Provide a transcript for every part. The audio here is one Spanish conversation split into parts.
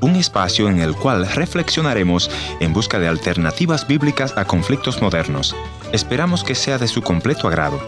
Un espacio en el cual reflexionaremos en busca de alternativas bíblicas a conflictos modernos. Esperamos que sea de su completo agrado.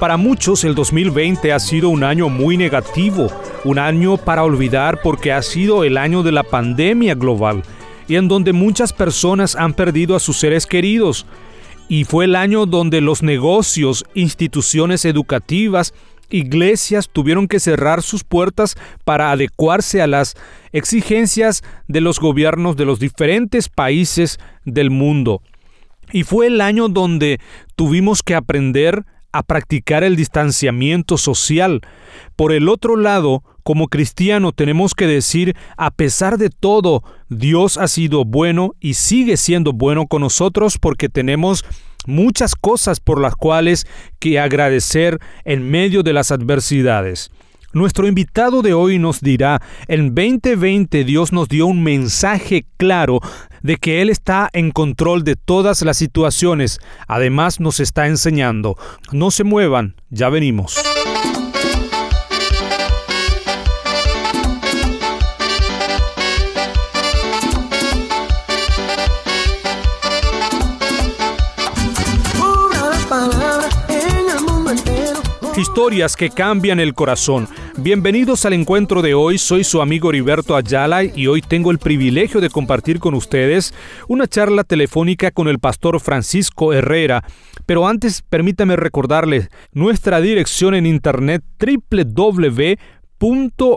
Para muchos el 2020 ha sido un año muy negativo, un año para olvidar porque ha sido el año de la pandemia global y en donde muchas personas han perdido a sus seres queridos. Y fue el año donde los negocios, instituciones educativas, iglesias tuvieron que cerrar sus puertas para adecuarse a las exigencias de los gobiernos de los diferentes países del mundo. Y fue el año donde tuvimos que aprender a practicar el distanciamiento social. Por el otro lado, como cristiano tenemos que decir, a pesar de todo, Dios ha sido bueno y sigue siendo bueno con nosotros porque tenemos muchas cosas por las cuales que agradecer en medio de las adversidades. Nuestro invitado de hoy nos dirá, en 2020 Dios nos dio un mensaje claro de que Él está en control de todas las situaciones. Además nos está enseñando, no se muevan, ya venimos. Historias que cambian el corazón. Bienvenidos al encuentro de hoy. Soy su amigo Heriberto Ayala y hoy tengo el privilegio de compartir con ustedes una charla telefónica con el pastor Francisco Herrera. Pero antes permítame recordarles nuestra dirección en internet www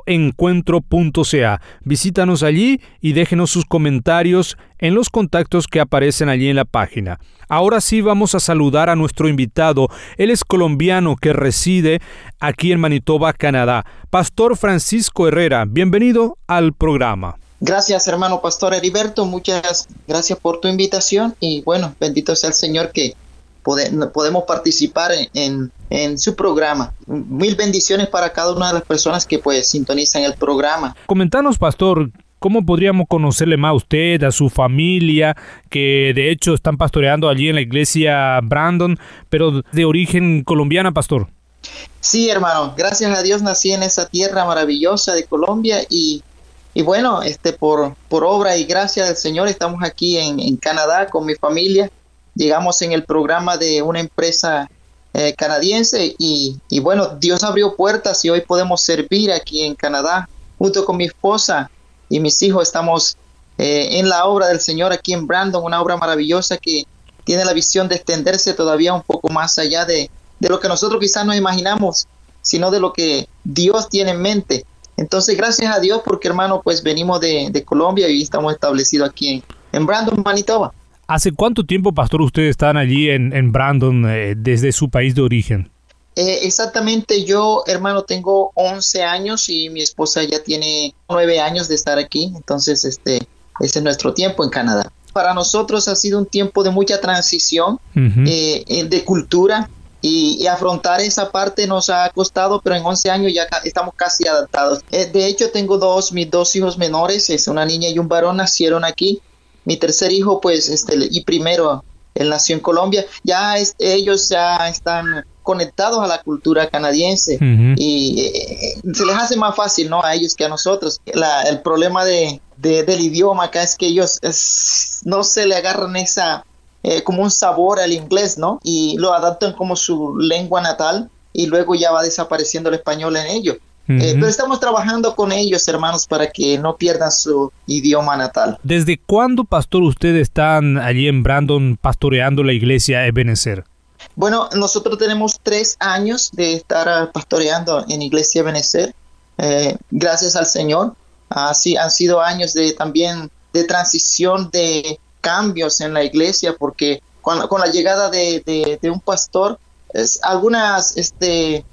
encuentro.ca. Visítanos allí y déjenos sus comentarios en los contactos que aparecen allí en la página. Ahora sí vamos a saludar a nuestro invitado. Él es colombiano que reside aquí en Manitoba, Canadá. Pastor Francisco Herrera, bienvenido al programa. Gracias, hermano Pastor Heriberto. Muchas gracias por tu invitación y bueno, bendito sea el Señor que podemos participar en, en, su programa. Mil bendiciones para cada una de las personas que pues sintonizan el programa. Comentanos, pastor, ¿Cómo podríamos conocerle más a usted, a su familia, que de hecho están pastoreando allí en la iglesia Brandon, pero de origen colombiana, pastor? Sí, hermano, gracias a Dios nací en esa tierra maravillosa de Colombia y, y bueno, este, por, por obra y gracia del Señor estamos aquí en, en Canadá con mi familia llegamos en el programa de una empresa eh, canadiense y, bueno, Dios abrió puertas y hoy podemos servir aquí en Canadá junto con mi esposa y mis hijos. Estamos eh, en la obra del Señor aquí en Brandon, una obra maravillosa que tiene la visión de extenderse todavía un poco más allá de, lo que nosotros quizás no imaginamos, sino de lo que Dios tiene en mente. Entonces, gracias a Dios porque hermano, pues venimos de, Colombia y estamos establecidos aquí en, en Brandon, Manitoba. ¿Hace cuánto tiempo, pastor, ustedes están allí en, Brandon eh, desde su país de origen? Eh, exactamente, yo, hermano, tengo 11 años y mi esposa ya tiene 9 años de estar aquí, entonces este, ese es nuestro tiempo en Canadá. Para nosotros ha sido un tiempo de mucha transición eh, de cultura y, afrontar esa parte nos ha costado, pero en 11 años ya estamos casi adaptados. de hecho, tengo dos, mis dos hijos menores, es una niña y un varón, nacieron aquí mi tercer hijo, pues, este, y primero, él nació en Colombia, ya ellos ya están conectados a la cultura canadiense y eh, se les hace más fácil, ¿no? A ellos que a nosotros. el problema de, del idioma acá es que ellos no se le agarran esa, eh, como un sabor al inglés, ¿no? Y lo adaptan como su lengua natal y luego ya va desapareciendo el español en ellos. Eh, pero estamos trabajando con ellos, hermanos, para que no pierdan su idioma natal. ¿Desde cuándo, pastor, ustedes están allí en Brandon pastoreando la iglesia Ebenezer? Bueno, nosotros tenemos tres años de estar ah, pastoreando en Iglesia Ebenezer. Eh, gracias al Señor. Así han sido años de también de transición, de cambios en la iglesia, porque con, con la llegada de, de, un pastor, es, algunas este,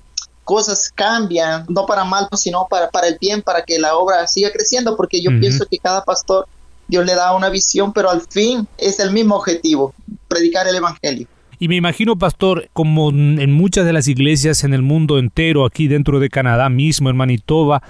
cosas cambian, no para mal, sino para, para el bien, para que la obra siga creciendo, porque yo pienso que cada pastor Dios le da una visión, pero al fin es el mismo objetivo, predicar el Evangelio. Y me imagino, pastor, como en muchas de las iglesias en el mundo entero, aquí dentro de Canadá mismo, en Manitoba,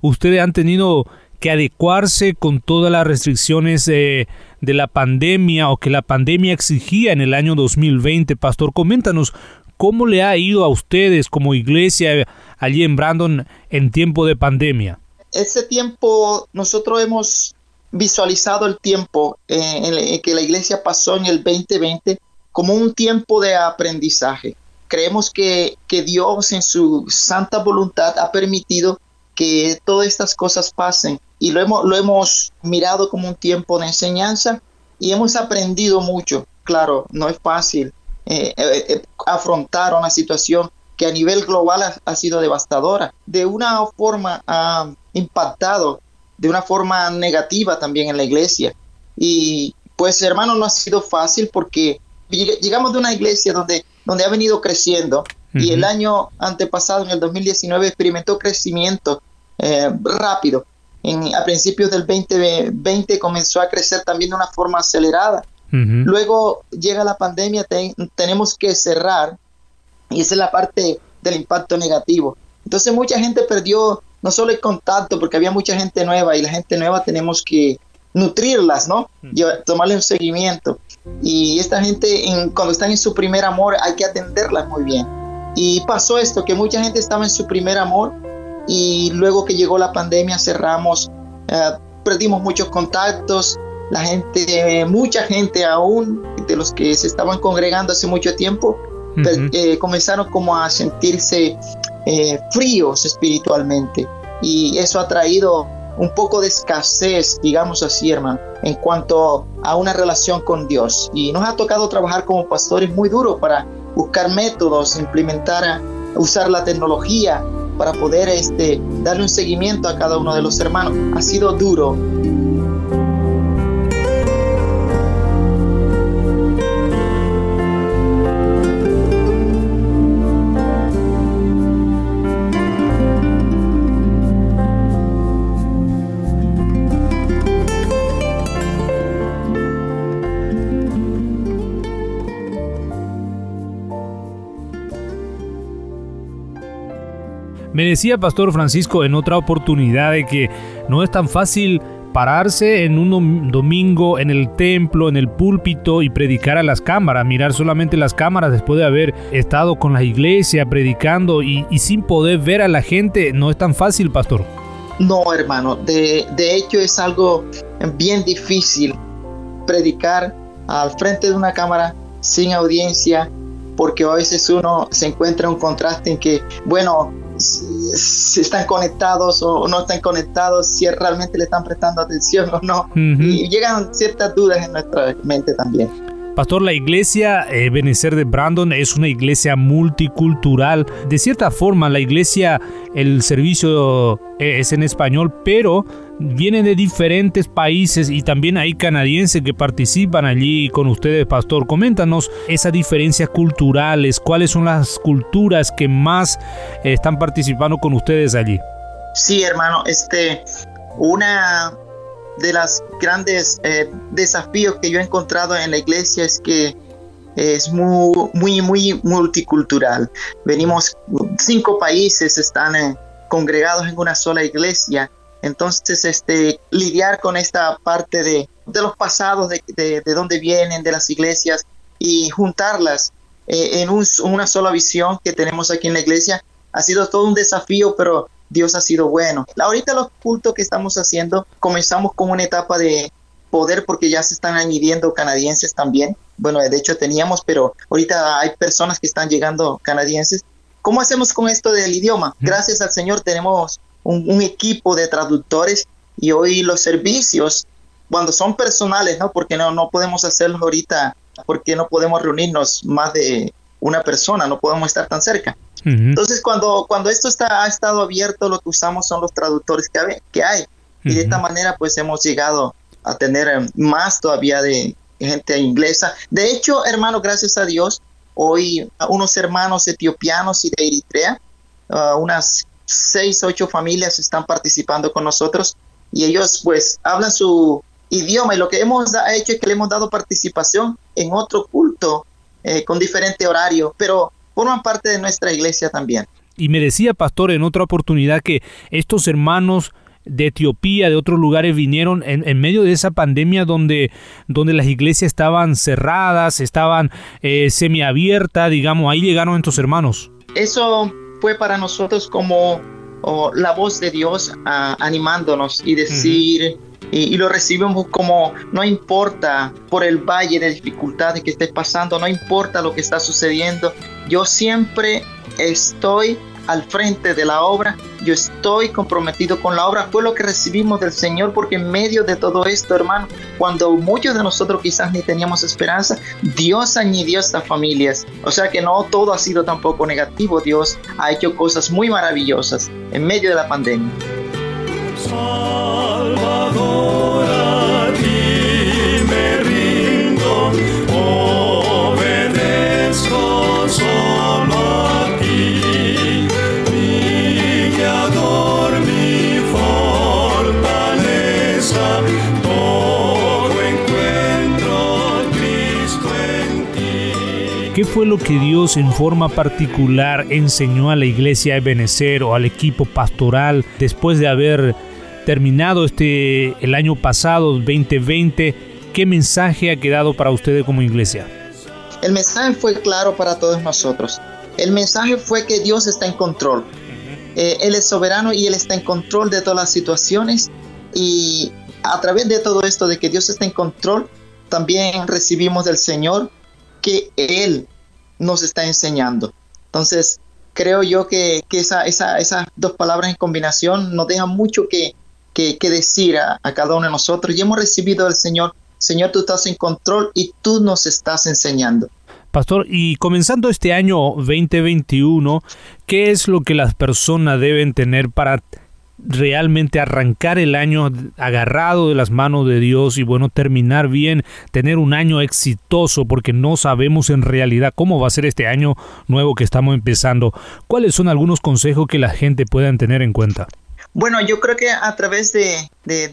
ustedes han tenido que adecuarse con todas las restricciones de la pandemia o que la pandemia exigía en el año 2020. Pastor, coméntanos ¿Cómo le ha ido a ustedes como iglesia allí en Brandon en tiempo de pandemia? ese tiempo nosotros hemos visualizado el tiempo en que la iglesia pasó en el 2020 como un tiempo de aprendizaje. Creemos que, que Dios en su santa voluntad ha permitido que todas estas cosas pasen y lo hemos, lo hemos mirado como un tiempo de enseñanza y hemos aprendido mucho. Claro, no es fácil eh, eh, eh, afrontar una situación que a nivel global ha, sido devastadora. De una forma ha impactado, de una forma negativa también en la iglesia. Y pues hermano, no ha sido fácil porque llegamos de una iglesia donde, donde ha venido creciendo y el año antepasado, en el 2019, experimentó crecimiento rápido a principios del 2020 comenzó a crecer también de una forma acelerada. Luego llega la pandemia, tenemos que cerrar y esa es la parte del impacto negativo. Entonces mucha gente perdió no solo el contacto, porque había mucha gente nueva y la gente nueva tenemos que nutrirlas, ¿no? tomarle un seguimiento. Y esta gente, en, cuando están en su primer amor, hay que atenderlas muy bien. Y pasó esto, que mucha gente estaba en su primer amor y luego que llegó la pandemia cerramos, eh, perdimos muchos contactos, la gente, mucha gente aún de los que se estaban congregando hace mucho tiempo, eh, comenzaron como a sentirse eh, fríos espiritualmente y eso ha traído un poco de escasez, digamos así, hermano, en cuanto a una relación con Dios. Y nos ha tocado trabajar como pastores muy duro para buscar métodos, implementar, usar la tecnología para poder este, darle un seguimiento a cada uno de los hermanos. Ha sido duro, Me decía Pastor Francisco en otra oportunidad de que no es tan fácil pararse en un domingo en el templo, en el púlpito y predicar a las cámaras, mirar solamente las cámaras después de haber estado con la iglesia predicando y, sin poder ver a la gente, no es tan fácil, pastor. No, hermano, de, de hecho es algo bien difícil predicar al frente de una cámara sin audiencia, porque a veces uno se encuentra un contraste en que, bueno, si están conectados o no están conectados, si realmente le están prestando atención o no. Y llegan ciertas dudas en nuestra mente también. Pastor, la iglesia eh, Benecer de Brandon es una iglesia multicultural. De cierta forma, la iglesia, el servicio eh, es en español, pero vienen de diferentes países y también hay canadienses que participan allí con ustedes, pastor. Coméntanos esas diferencias culturales, cuáles son las culturas que más eh, están participando con ustedes allí. Sí, hermano, este, una de las grandes eh, desafíos que yo he encontrado en la iglesia es que es muy, muy, muy multicultural. Venimos, cinco países están eh, congregados en una sola iglesia entonces, este, lidiar con esta parte de, los pasados, de, de, dónde vienen, de las iglesias, y juntarlas eh, en una sola visión que tenemos aquí en la iglesia, ha sido todo un desafío, pero Dios ha sido bueno. Ahorita los cultos que estamos haciendo, comenzamos con una etapa de poder porque ya se están añadiendo canadienses también. Bueno, de hecho teníamos, pero ahorita hay personas que están llegando canadienses. ¿Cómo hacemos con esto del idioma? Gracias al Señor tenemos un, equipo de traductores y hoy los servicios, cuando son personales, ¿no? Porque no, no podemos hacerlo ahorita, porque no podemos reunirnos más de una persona, no podemos estar tan cerca. Entonces, cuando, cuando esto está, ha estado abierto, lo que usamos son los traductores que, hay. Que hay. Y de esta manera, pues hemos llegado a tener eh, más todavía de gente inglesa. De hecho, hermano, gracias a Dios, hoy unos hermanos etiopianos y de Eritrea, uh, unas seis, ocho familias están participando con nosotros y ellos pues hablan su idioma y lo que hemos hecho es que le hemos dado participación en otro culto eh, con diferente horario, pero forman parte de nuestra iglesia también. Y me decía, pastor, en otra oportunidad que estos hermanos de Etiopía, de otros lugares, vinieron en, medio de esa pandemia donde, donde las iglesias estaban cerradas, estaban eh, semiabiertas, digamos, ahí llegaron estos hermanos. Eso fue para nosotros como la voz de Dios animándonos y decir, y, lo recibimos como no importa por el valle de dificultades que esté pasando, no importa lo que está sucediendo, yo siempre estoy al frente de la obra, yo estoy comprometido con la obra, fue lo que recibimos del Señor, porque en medio de todo esto, hermano, cuando muchos de nosotros quizás ni teníamos esperanza, Dios añadió estas familias. O sea que no todo ha sido tampoco negativo, Dios ha hecho cosas muy maravillosas en medio de la pandemia. ¿Qué fue lo que Dios en forma particular enseñó a la iglesia de Benecer o al equipo pastoral después de haber terminado este el año pasado 2020? ¿Qué mensaje ha quedado para ustedes como iglesia? El mensaje fue claro para todos nosotros. El mensaje fue que Dios está en control. Eh, él es soberano y Él está en control de todas las situaciones. Y a través de todo esto, de que Dios está en control, también recibimos del Señor que Él nos está enseñando. Entonces, creo yo que, esa, esas dos palabras en combinación nos dejan mucho que, que, decir a, cada uno de nosotros. Y hemos recibido del Señor, Señor, tú estás en control y tú nos estás enseñando. Pastor, y comenzando este año 2021, ¿qué es lo que las personas deben tener para realmente arrancar el año agarrado de las manos de Dios y bueno, terminar bien, tener un año exitoso porque no sabemos en realidad cómo va a ser este año nuevo que estamos empezando. ¿Cuáles son algunos consejos que la gente puedan tener en cuenta? Bueno, yo creo que a través de,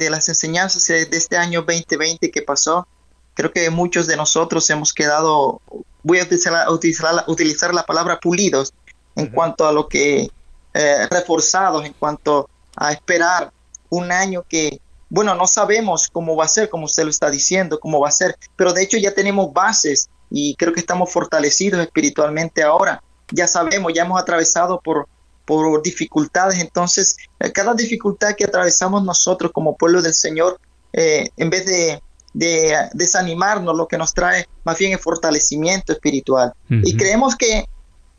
las enseñanzas de este año 2020 que pasó, creo que muchos de nosotros hemos quedado, voy a utilizar, utilizar, utilizar la palabra pulidos en cuanto a lo que, eh, reforzados en cuanto a esperar un año que, bueno, no sabemos cómo va a ser, como usted lo está diciendo, cómo va a ser, pero de hecho ya tenemos bases y creo que estamos fortalecidos espiritualmente ahora. Ya sabemos, ya hemos atravesado por, por dificultades, entonces eh, cada dificultad que atravesamos nosotros como pueblo del Señor, eh, en vez de, de, desanimarnos, lo que nos trae más bien es fortalecimiento espiritual. Y creemos que,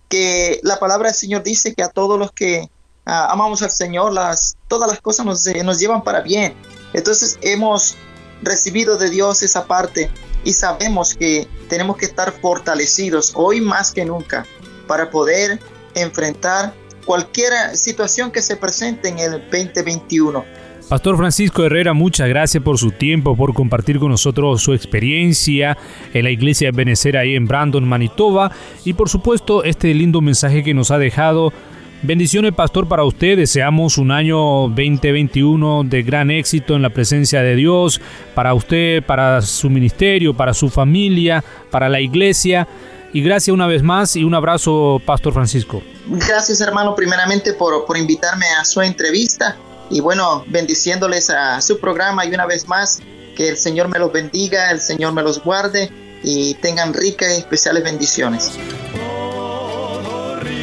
que la palabra del Señor dice que a todos los que Ah, amamos al Señor, las, todas las cosas nos, eh, nos llevan para bien. Entonces hemos recibido de Dios esa parte y sabemos que tenemos que estar fortalecidos hoy más que nunca para poder enfrentar cualquier situación que se presente en el 2021. Pastor Francisco Herrera, muchas gracias por su tiempo, por compartir con nosotros su experiencia en la iglesia de Benecer ahí en Brandon, Manitoba y por supuesto este lindo mensaje que nos ha dejado Bendiciones, pastor, para usted. Deseamos un año 2021 de gran éxito en la presencia de Dios, para usted, para su ministerio, para su familia, para la iglesia. Y gracias una vez más y un abrazo, Pastor Francisco. Gracias, hermano, primeramente por, por invitarme a su entrevista. Y bueno, bendiciéndoles a su programa y una vez más, que el Señor me los bendiga, el Señor me los guarde y tengan ricas y especiales bendiciones.